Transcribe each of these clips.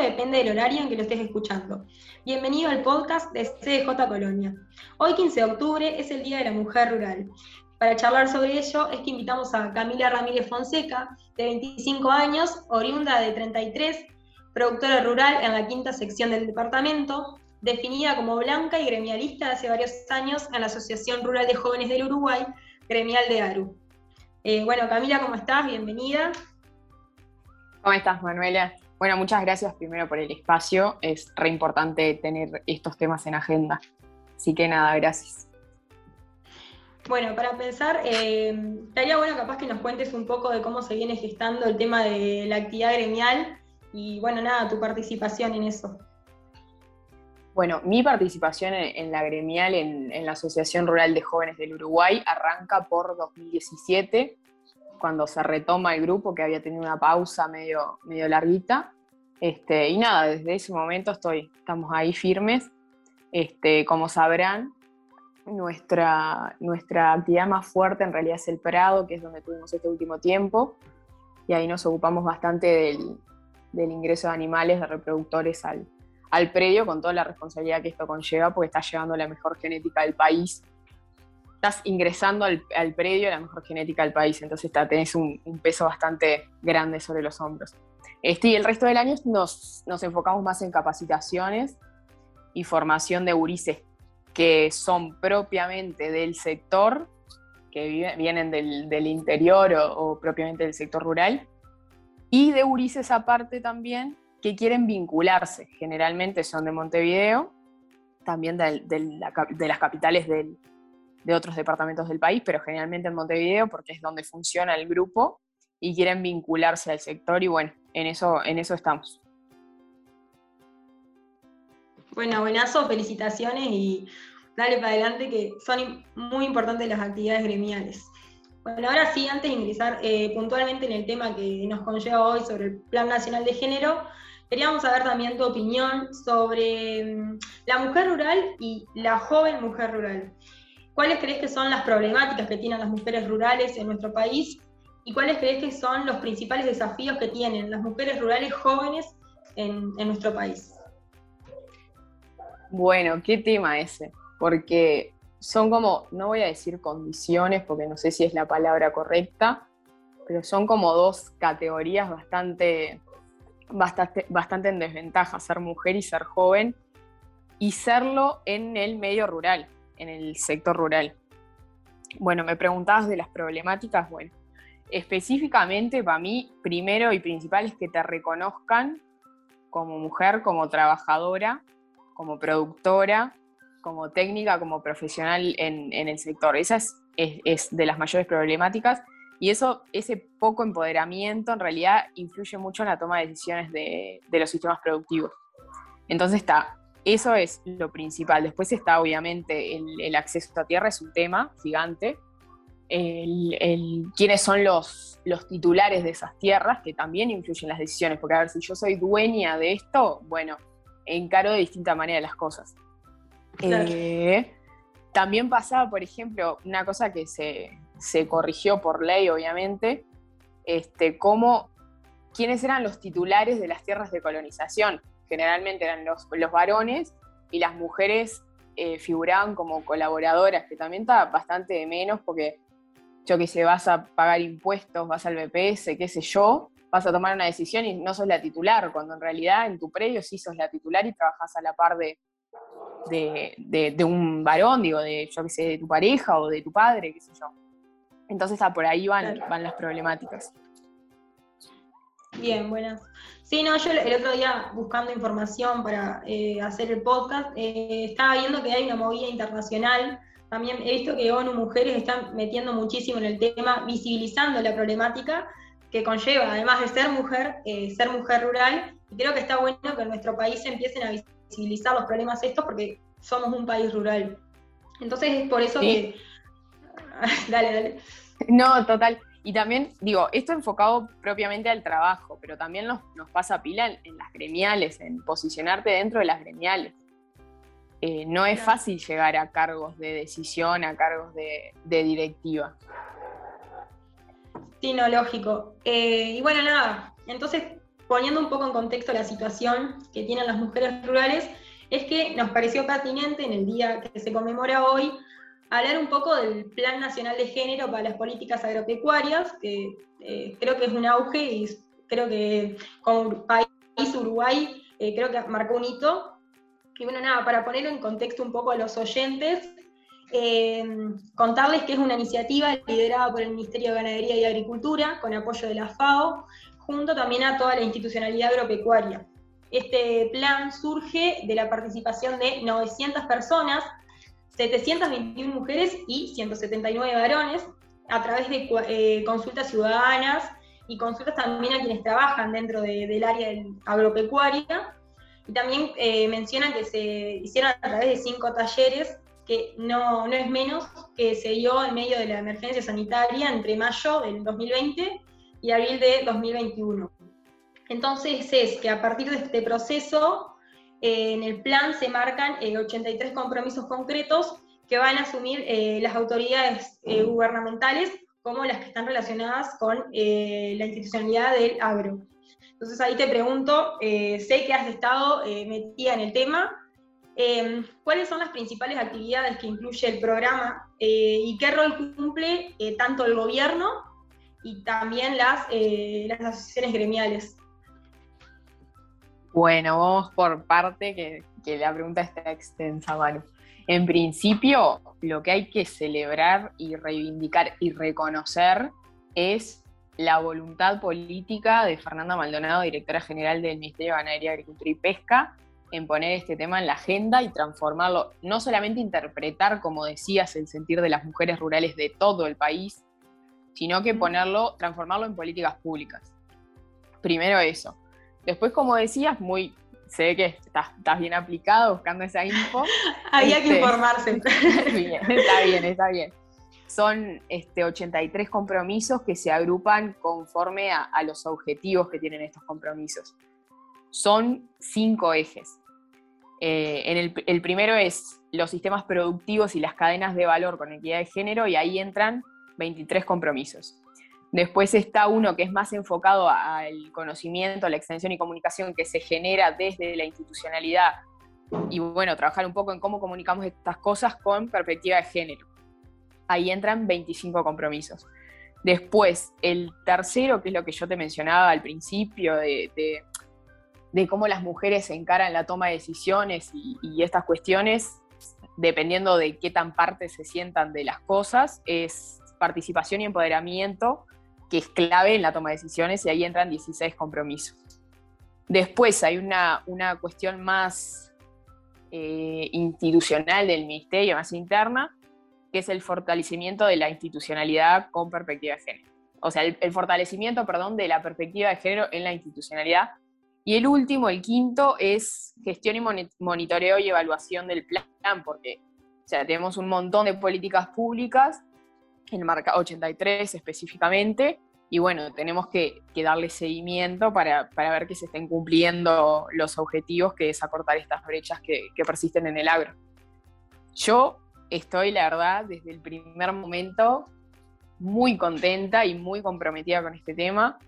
depende del horario en que lo estés escuchando. Bienvenido al podcast de CDJ Colonia. Hoy 15 de octubre es el Día de la Mujer Rural. Para charlar sobre ello es que invitamos a Camila Ramírez Fonseca, de 25 años, oriunda de 33, productora rural en la quinta sección del departamento, definida como blanca y gremialista hace varios años en la Asociación Rural de Jóvenes del Uruguay, gremial de ARU. Eh, bueno, Camila, ¿cómo estás? Bienvenida. ¿Cómo estás, Manuela? Bueno, muchas gracias primero por el espacio. Es re importante tener estos temas en agenda. Así que nada, gracias. Bueno, para empezar, eh, estaría bueno capaz que nos cuentes un poco de cómo se viene gestando el tema de la actividad gremial y bueno, nada, tu participación en eso. Bueno, mi participación en, la gremial en, en, la Asociación Rural de Jóvenes del Uruguay arranca por 2017 cuando se retoma el grupo, que había tenido una pausa medio, medio larguita. Este, y nada, desde ese momento estoy, estamos ahí firmes. Este, como sabrán, nuestra, nuestra actividad más fuerte en realidad es el Prado, que es donde tuvimos este último tiempo, y ahí nos ocupamos bastante del, del ingreso de animales, de reproductores al, al predio, con toda la responsabilidad que esto conlleva, porque está llevando la mejor genética del país estás ingresando al, predio la mejor genética del país, entonces tenés un, peso bastante grande sobre los hombros. Este, y el resto del año nos, enfocamos más en capacitaciones y formación de gurises que son propiamente del sector, que vienen del, interior o, propiamente del sector rural, y de gurises aparte también que quieren vincularse. Generalmente son de Montevideo, también de las capitales del, de otros departamentos del país, pero generalmente en Montevideo porque es donde funciona el grupo y quieren vincularse al sector y bueno, en eso, en eso estamos. Bueno, buenazo, felicitaciones y dale para adelante que son muy importantes las actividades gremiales. Bueno, ahora sí, antes de ingresar eh, puntualmente en el tema que nos conlleva hoy sobre el Plan Nacional de Género, queríamos saber también tu opinión sobre mm, la mujer rural y la joven mujer rural. ¿Cuáles crees que son las problemáticas que tienen las mujeres rurales en nuestro país? ¿Y cuáles crees que son los principales desafíos que tienen las mujeres rurales jóvenes en, nuestro país? Bueno, qué tema ese, porque son como, no voy a decir condiciones, porque no sé si es la palabra correcta, pero son como dos categorías bastante, bastante, bastante en desventaja, ser mujer y ser joven, y serlo en el medio rural en el sector rural. Bueno, me preguntabas de las problemáticas. Bueno, específicamente para mí, primero y principal es que te reconozcan como mujer, como trabajadora, como productora, como técnica, como profesional en, el sector. Esa es, de las mayores problemáticas y eso, ese poco empoderamiento en realidad influye mucho en la toma de decisiones de, de los sistemas productivos. Entonces está eso es lo principal. Después está obviamente el, acceso a tierra, es un tema gigante. quiénes son los, los titulares de esas tierras que también influyen en las decisiones, porque a ver, si yo soy dueña de esto, bueno, encaro de distinta manera las cosas. Eh, también pasaba, por ejemplo, una cosa que se, corrigió por ley, obviamente, este, cómo, quiénes eran los titulares de las tierras de colonización generalmente eran los, los varones y las mujeres eh, figuraban como colaboradoras, que también está bastante de menos porque yo que sé, vas a pagar impuestos, vas al BPS, qué sé yo, vas a tomar una decisión y no sos la titular, cuando en realidad en tu predio sí sos la titular y trabajas a la par de, de, un varón, digo, de yo que sé, de tu pareja o de tu padre, qué sé yo. Entonces por ahí van, van las problemáticas. Bien, buenas. Sí, no, yo el otro día buscando información para eh, hacer el podcast, eh, estaba viendo que hay una movida internacional. También he visto que ONU Mujeres están metiendo muchísimo en el tema, visibilizando la problemática que conlleva, además de ser mujer, eh, ser mujer rural. Y creo que está bueno que en nuestro país se empiecen a visibilizar los problemas estos porque somos un país rural. Entonces es por eso que... dale, dale. No, total. Y también, digo, esto enfocado propiamente al trabajo, pero también nos, pasa pila en, las gremiales, en posicionarte dentro de las gremiales. Eh, no es fácil llegar a cargos de decisión, a cargos de, directiva. Sí, no, lógico. Eh, y bueno, nada, entonces poniendo un poco en contexto la situación que tienen las mujeres rurales, es que nos pareció pertinente en el día que se conmemora hoy hablar un poco del Plan Nacional de Género para las Políticas Agropecuarias, que eh, creo que es un auge y creo que como país Uruguay eh, creo que marcó un hito. Y bueno, nada, para ponerlo en contexto un poco a los oyentes, eh, contarles que es una iniciativa liderada por el Ministerio de Ganadería y Agricultura, con apoyo de la FAO, junto también a toda la institucionalidad agropecuaria. Este plan surge de la participación de 900 personas, 721 mujeres y 179 varones, a través de eh, consultas ciudadanas y consultas también a quienes trabajan dentro del área agropecuaria. Y también eh, mencionan que se hicieron a través de cinco talleres, que no, no es menos, que se dio en medio de la emergencia sanitaria entre mayo del 2020 y abril de 2021. Entonces es que a partir de este proceso, en el plan se marcan 83 compromisos concretos que van a asumir eh, las autoridades eh, gubernamentales como las que están relacionadas con eh, la institucionalidad del agro. Entonces ahí te pregunto, sé que has estado metida en el tema, ¿cuáles son las principales actividades que incluye el programa y qué rol cumple tanto el gobierno y también las asociaciones gremiales? Bueno, vamos por parte, que, que la pregunta está extensa, Manu. En principio, lo que hay que celebrar y reivindicar y reconocer es la voluntad política de Fernanda Maldonado, directora general del Ministerio de Ganadería, Agricultura y Pesca, en poner este tema en la agenda y transformarlo, no solamente interpretar, como decías, el sentir de las mujeres rurales de todo el país, sino que ponerlo, transformarlo en políticas públicas. Primero eso. Después, como decías, muy sé que estás, bien aplicado buscando esa info. Había que este, informarse. está bien, está bien. Son este, 83 compromisos que se agrupan conforme a, los objetivos que tienen estos compromisos. Son cinco ejes. Eh, en el, el, primero es los sistemas productivos y las cadenas de valor con equidad de género y ahí entran 23 compromisos. Después está uno que es más enfocado al conocimiento, a la extensión y comunicación que se genera desde la institucionalidad. Y bueno, trabajar un poco en cómo comunicamos estas cosas con perspectiva de género. Ahí entran 25 compromisos. Después, el tercero, que es lo que yo te mencionaba al principio, de, cómo las mujeres encaran la toma de decisiones y estas cuestiones, dependiendo de qué tan parte se sientan de las cosas, es participación y empoderamiento que es clave en la toma de decisiones y ahí entran 16 compromisos. Después hay una, una cuestión más eh, institucional del ministerio, más interna, que es el fortalecimiento de la institucionalidad con perspectiva de género. O sea, el, fortalecimiento, perdón, de la perspectiva de género en la institucionalidad. Y el último, el quinto, es gestión y monitoreo y evaluación del plan, porque o sea, tenemos un montón de políticas públicas en marca 83 específicamente, y bueno, tenemos que, darle seguimiento para, ver que se estén cumpliendo los objetivos, que es acortar estas brechas que, persisten en el agro. Yo estoy, la verdad, desde el primer momento muy contenta y muy comprometida con este tema.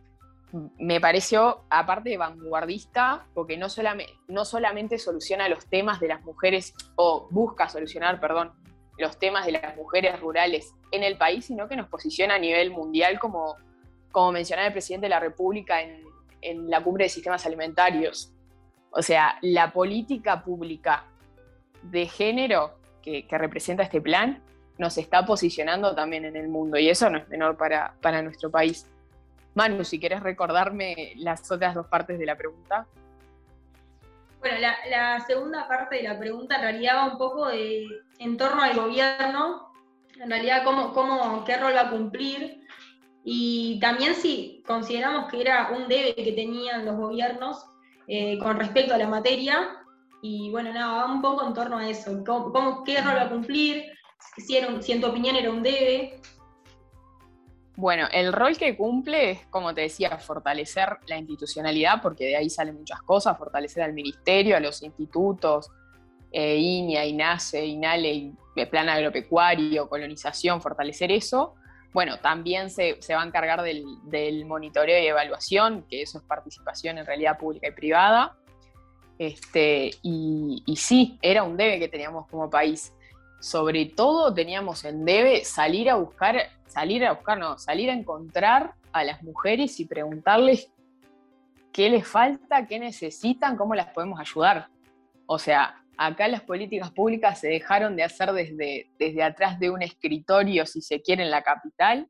Me pareció, aparte vanguardista, porque no solamente, no solamente soluciona los temas de las mujeres, o busca solucionar, perdón, los temas de las mujeres rurales en el país, sino que nos posiciona a nivel mundial como, como mencionaba el presidente de la República en, la cumbre de sistemas alimentarios. O sea, la política pública de género que, representa este plan nos está posicionando también en el mundo y eso no es menor para, para nuestro país. Manu, si quieres recordarme las otras dos partes de la pregunta. Bueno, la, segunda parte de la pregunta en realidad va un poco de, en torno al gobierno, en realidad cómo, cómo, qué rol va a cumplir, y también si consideramos que era un debe que tenían los gobiernos eh, con respecto a la materia, y bueno, nada, va un poco en torno a eso, cómo, qué rol va a cumplir, si, en tu opinión era un debe. Bueno, el rol que cumple es, como te decía, fortalecer la institucionalidad, porque de ahí salen muchas cosas, fortalecer al ministerio, a los institutos, eh, INIA, INASE, INALE, Plan Agropecuario, colonización, fortalecer eso. bueno, también se, va a encargar del, monitoreo y evaluación, que eso es participación en realidad pública y privada. Este, y sí, era un debe que teníamos como país. Sobre todo teníamos en debe salir a buscar, salir a buscar, no, salir a encontrar a las mujeres y preguntarles qué les falta, qué necesitan, cómo las podemos ayudar. O sea, acá las políticas públicas se dejaron de hacer desde, desde atrás de un escritorio, si se quiere, en la capital,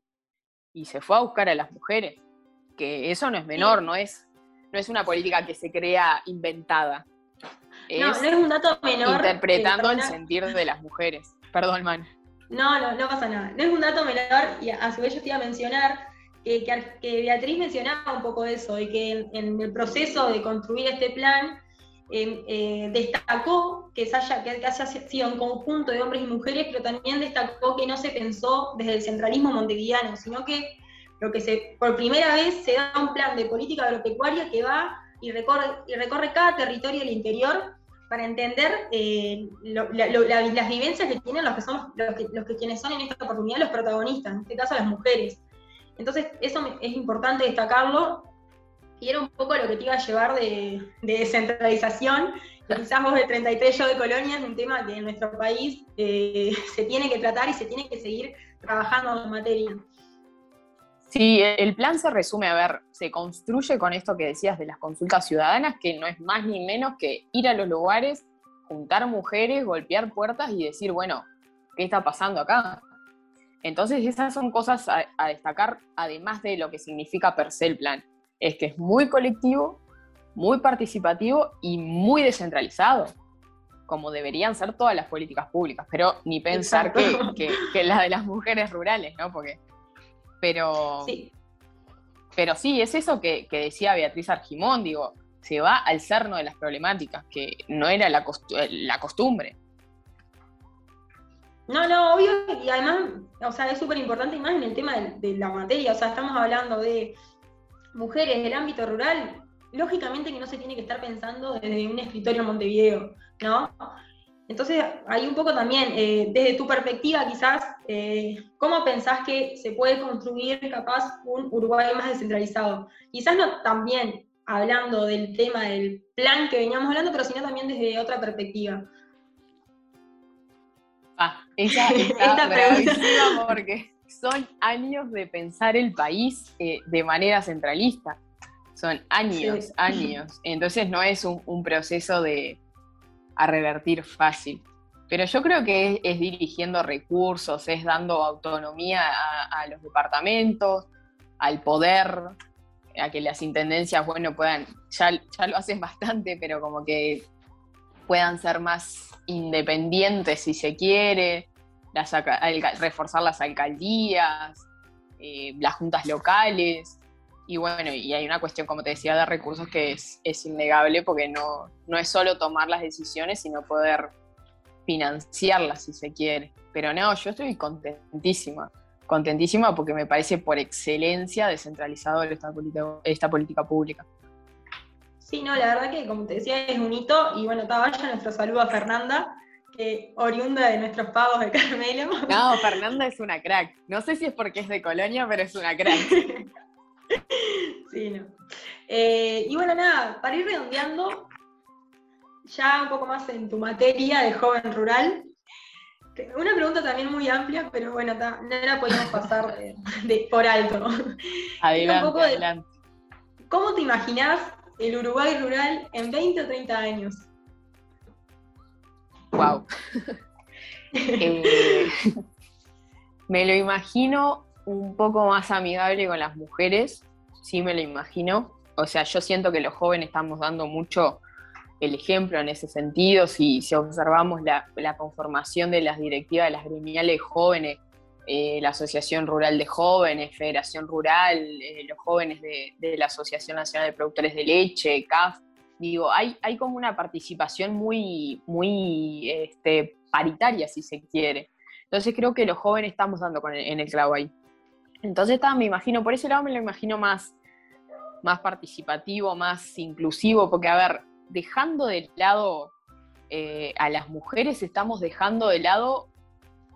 y se fue a buscar a las mujeres. Que eso no es menor, no es, no es una política que se crea inventada. No, no es un dato menor. Interpretando el sentir de las mujeres. Perdón, man. No, no, no pasa nada. No es un dato menor, y a su vez yo te iba a mencionar que, Beatriz mencionaba un poco eso, y que en el proceso de construir este plan, Em, eh, destacó que, se haya, que, haya sido un conjunto de hombres y mujeres, pero también destacó que no se pensó desde el centralismo montevideano, sino que lo que se, por primera vez se da un plan de política agropecuaria que va y recorre, y recorre cada territorio del interior para entender eh, las vivencias que tienen los que son los que, los que quienes son en esta oportunidad los protagonistas, en este caso las mujeres. Entonces, eso es importante destacarlo y era un poco lo que te iba a llevar de, descentralización. quizás vos de 33 yo de Colonia es un tema que en nuestro país eh, se tiene que tratar y se tiene que seguir trabajando en la materia. Sí, el plan se resume, a ver, se construye con esto que decías de las consultas ciudadanas, que no es más ni menos que ir a los lugares, juntar mujeres, golpear puertas y decir, bueno, ¿qué está pasando acá? Entonces esas son cosas a, a destacar, además de lo que significa per se el plan es que es muy colectivo, muy participativo y muy descentralizado, como deberían ser todas las políticas públicas, pero ni pensar que, que, la de las mujeres rurales, ¿no? Porque, pero, sí. pero sí, es eso que, decía Beatriz Argimón, digo, se va al cerno de las problemáticas, que no era la, la costumbre. No, no, obvio, y además, o sea, es súper importante y más en el tema de, la materia, o sea, estamos hablando de mujeres del ámbito rural, lógicamente que no se tiene que estar pensando desde un escritorio en Montevideo, ¿no? Entonces, hay un poco también, eh, desde tu perspectiva quizás, eh, ¿cómo pensás que se puede construir capaz un Uruguay más descentralizado? Quizás no también hablando del tema del plan que veníamos hablando, pero sino también desde otra perspectiva. Ah, esa, esta pregunta porque son años de pensar el país eh, de manera centralista. Son años, años. Entonces no es un, proceso de a revertir fácil. Pero yo creo que es, dirigiendo recursos, es dando autonomía a, los departamentos, al poder, a que las intendencias, bueno, puedan, ya, ya lo hacen bastante, pero como que puedan ser más independientes si se quiere, reforzar las alcaldías, eh, las juntas locales. Y bueno, y hay una cuestión, como te decía, de recursos que es, es innegable porque no, no es solo tomar las decisiones, sino poder financiarlas si se quiere. Pero no, yo estoy contentísima, contentísima porque me parece por excelencia descentralizado esta política, esta política pública. Sí, no, la verdad que como te decía es un hito y bueno, vaya nuestro saludo a Fernanda, oriunda de nuestros pagos de Carmelo. No, Fernanda es una crack. No sé si es porque es de Colonia, pero es una crack. sí, no. Eh, y bueno, nada, para ir redondeando, ya un poco más en tu materia de joven rural, una pregunta también muy amplia, pero bueno, no la podemos pasar de, por alto. Adelante, adelante. ¿Cómo te imaginas el Uruguay rural en 20 o 30 años? Wow. Eh, me lo imagino un poco más amigable con las mujeres, sí me lo imagino. O sea, yo siento que los jóvenes estamos dando mucho el ejemplo en ese sentido. Si, observamos la, conformación de las directivas de las gremiales jóvenes, eh, la Asociación Rural de Jóvenes, Federación Rural, eh, los jóvenes de, la Asociación Nacional de Productores de Leche, CAF, digo, hay, hay como una participación muy, muy este, paritaria, si se quiere. Entonces creo que los jóvenes estamos dando con en el clavo ahí. Entonces me imagino, por ese lado me lo imagino más, más participativo, más inclusivo, porque a ver, dejando de lado eh, a las mujeres, estamos dejando de lado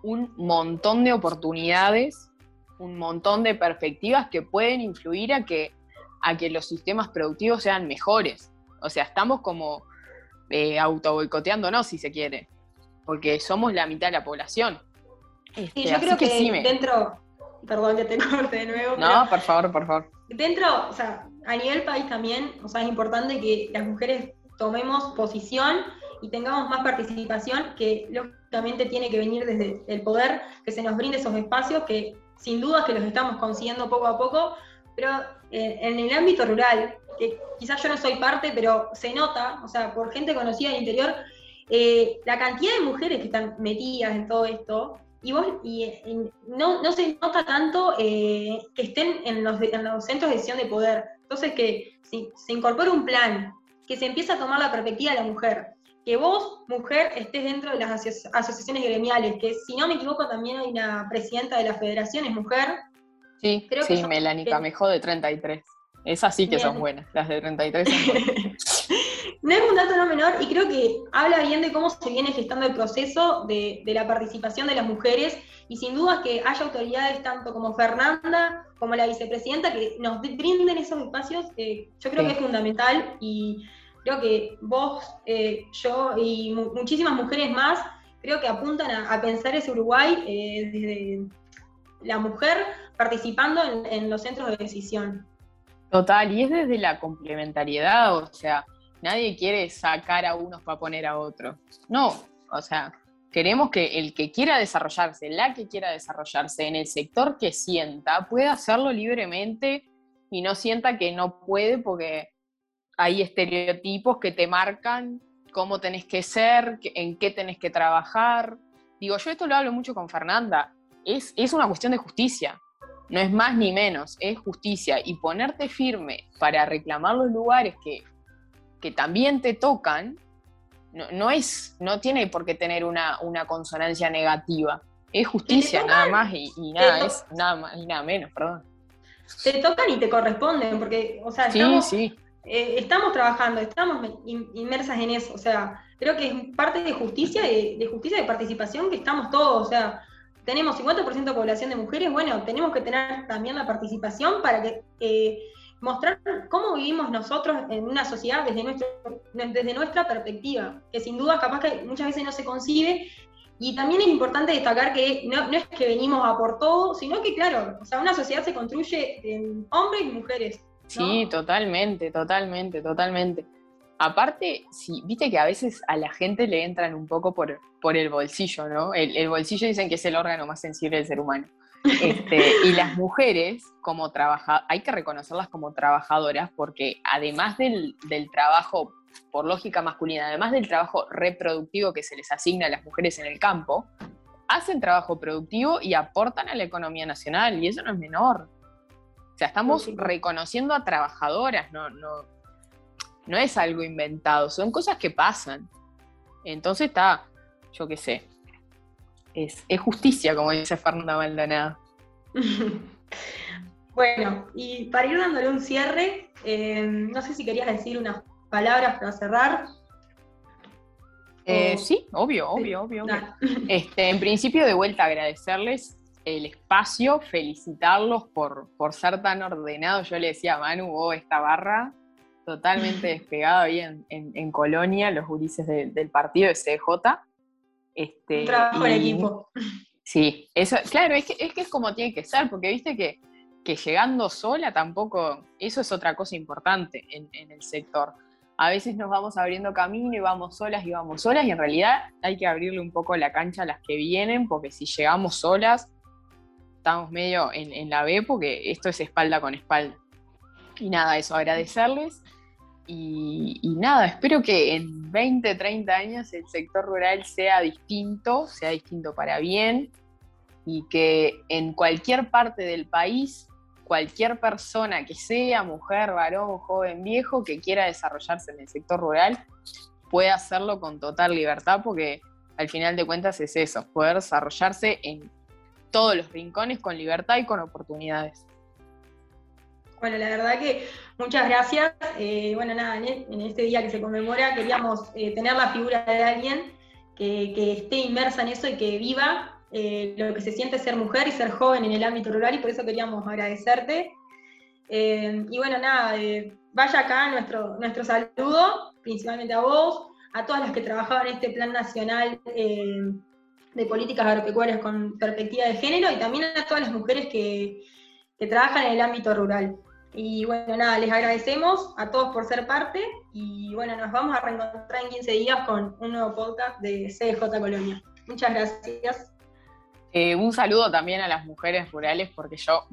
un montón de oportunidades un montón de perspectivas que pueden influir a que, a que los sistemas productivos sean mejores. O sea, estamos como eh, auto boicoteándonos, si se quiere, porque somos la mitad de la población. y yo creo que, dentro, perdón que te corte de nuevo. No, por favor, por favor. Dentro, o sea, a nivel país también, o sea, es importante que las mujeres tomemos posición y tengamos más participación, que lógicamente tiene que venir desde el poder, que se nos brinde esos espacios, que sin duda que los estamos consiguiendo poco a poco, pero eh, en el ámbito rural, que quizás yo no soy parte, pero se nota, o sea, por gente conocida del interior, eh, la cantidad de mujeres que están metidas en todo esto, y vos y, no, no, se nota tanto eh, que estén en los, en los, centros de decisión de poder. Entonces, que si se incorpora un plan, que se empieza a tomar la perspectiva de la mujer, que vos, mujer, estés dentro de las asociaciones gremiales, que si no me equivoco también hay una presidenta de la federación, es mujer. Sí, Creo sí, que Melanie Camejo de 33. Esas sí que son buenas, las de 33 No es un dato no menor y creo que habla bien de cómo se viene gestando el proceso de, la participación de las mujeres y sin duda que haya autoridades tanto como Fernanda como la vicepresidenta que nos brinden esos espacios, eh, yo creo que es fundamental y creo que vos, eh, yo y muchísimas mujeres más, creo que apuntan a, pensar ese Uruguay eh, desde la mujer participando en, los centros de decisión. Total, y es desde la complementariedad, o sea, nadie quiere sacar a unos para poner a otros. No, o sea, queremos que el que quiera desarrollarse, la que quiera desarrollarse en el sector que sienta, pueda hacerlo libremente y no sienta que no puede porque hay estereotipos que te marcan cómo tenés que ser, en qué tenés que trabajar. Digo, yo esto lo hablo mucho con Fernanda, es, es una cuestión de justicia, no es más ni menos, es justicia. Y ponerte firme para reclamar los lugares que, que también te tocan, no, es, no tiene por qué tener una, una consonancia negativa. Es justicia, nada más y, nada, es, nada más y nada menos, perdón. Te tocan y te corresponden, porque, o sea, sí, sí eh, estamos trabajando, estamos inmersas en eso, o sea, creo que es parte de justicia, de, justicia de participación que estamos todos, o sea, tenemos 50% de población de mujeres, bueno, tenemos que tener también la participación para que eh, mostrar cómo vivimos nosotros en una sociedad desde, nuestro, desde nuestra perspectiva, que sin duda capaz que muchas veces no se concibe, y también es importante destacar que no, no es que venimos a por todo, sino que claro, o sea, una sociedad se construye en hombres y mujeres, Sí, totalmente, totalmente, totalmente. Aparte, sí, viste que a veces a la gente le entran un poco por, por el bolsillo, ¿no? El, bolsillo dicen que es el órgano más sensible del ser humano. Este, y las mujeres, como trabaja, hay que reconocerlas como trabajadoras porque además del, del trabajo, por lógica masculina, además del trabajo reproductivo que se les asigna a las mujeres en el campo, hacen trabajo productivo y aportan a la economía nacional, y eso no es menor. O sea, estamos reconociendo a trabajadoras, no, no, no es algo inventado, son cosas que pasan. Entonces está, yo qué sé, es, justicia, como dice Fernanda Maldonado. bueno, y para ir dándole un cierre, eh, no sé si querías decir unas palabras para cerrar. Eh, sí, obvio, obvio, obvio. Este, en principio, de vuelta, agradecerles el espacio, felicitarlos por, por ser tan ordenados. Yo le decía a Manu, oh, esta barra totalmente despegada ahí en, Colonia, los gurises del partido de CJ. Este, Un trabajo en equipo. Sí, eso, claro, es que, es que es como tiene que ser, porque viste que, que llegando sola tampoco, eso es otra cosa importante en, en el sector. A veces nos vamos abriendo camino y vamos solas y vamos solas, y en realidad hay que abrirle un poco la cancha a las que vienen, porque si llegamos solas, estamos medio en, la B porque esto es espalda con espalda. Y nada, eso, agradecerles. Y, nada, espero que en 20, 30 años el sector rural sea distinto, sea distinto para bien, y que en cualquier parte del país, cualquier persona que sea, mujer, varón, joven, viejo, que quiera desarrollarse en el sector rural, pueda hacerlo con total libertad, porque al final de cuentas es eso, poder desarrollarse en todos los rincones con libertad y con oportunidades. Bueno, la verdad que muchas gracias. Eh, bueno, nada, en este día que se conmemora queríamos eh, tener la figura de alguien que, esté inmersa en eso y que viva eh, lo que se siente ser mujer y ser joven en el ámbito rural y por eso queríamos agradecerte. Y bueno, nada, vaya acá nuestro, nuestro saludo, principalmente a vos, a todas las que trabajaban en este plan nacional de políticas agropecuarias con perspectiva de género y también a todas las mujeres que trabajan en el ámbito rural. Y bueno, nada, les agradecemos a todos por ser parte y bueno, nos vamos a reencontrar en 15 días con un nuevo podcast de CJ Colonia. Muchas gracias. Eh, un saludo también a las mujeres rurales porque yo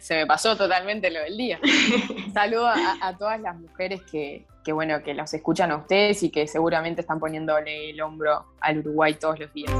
se me pasó totalmente lo del día. saludo a, todas las mujeres que, que, bueno, que los escuchan a ustedes y que seguramente están poniéndole el hombro al Uruguay todos los días.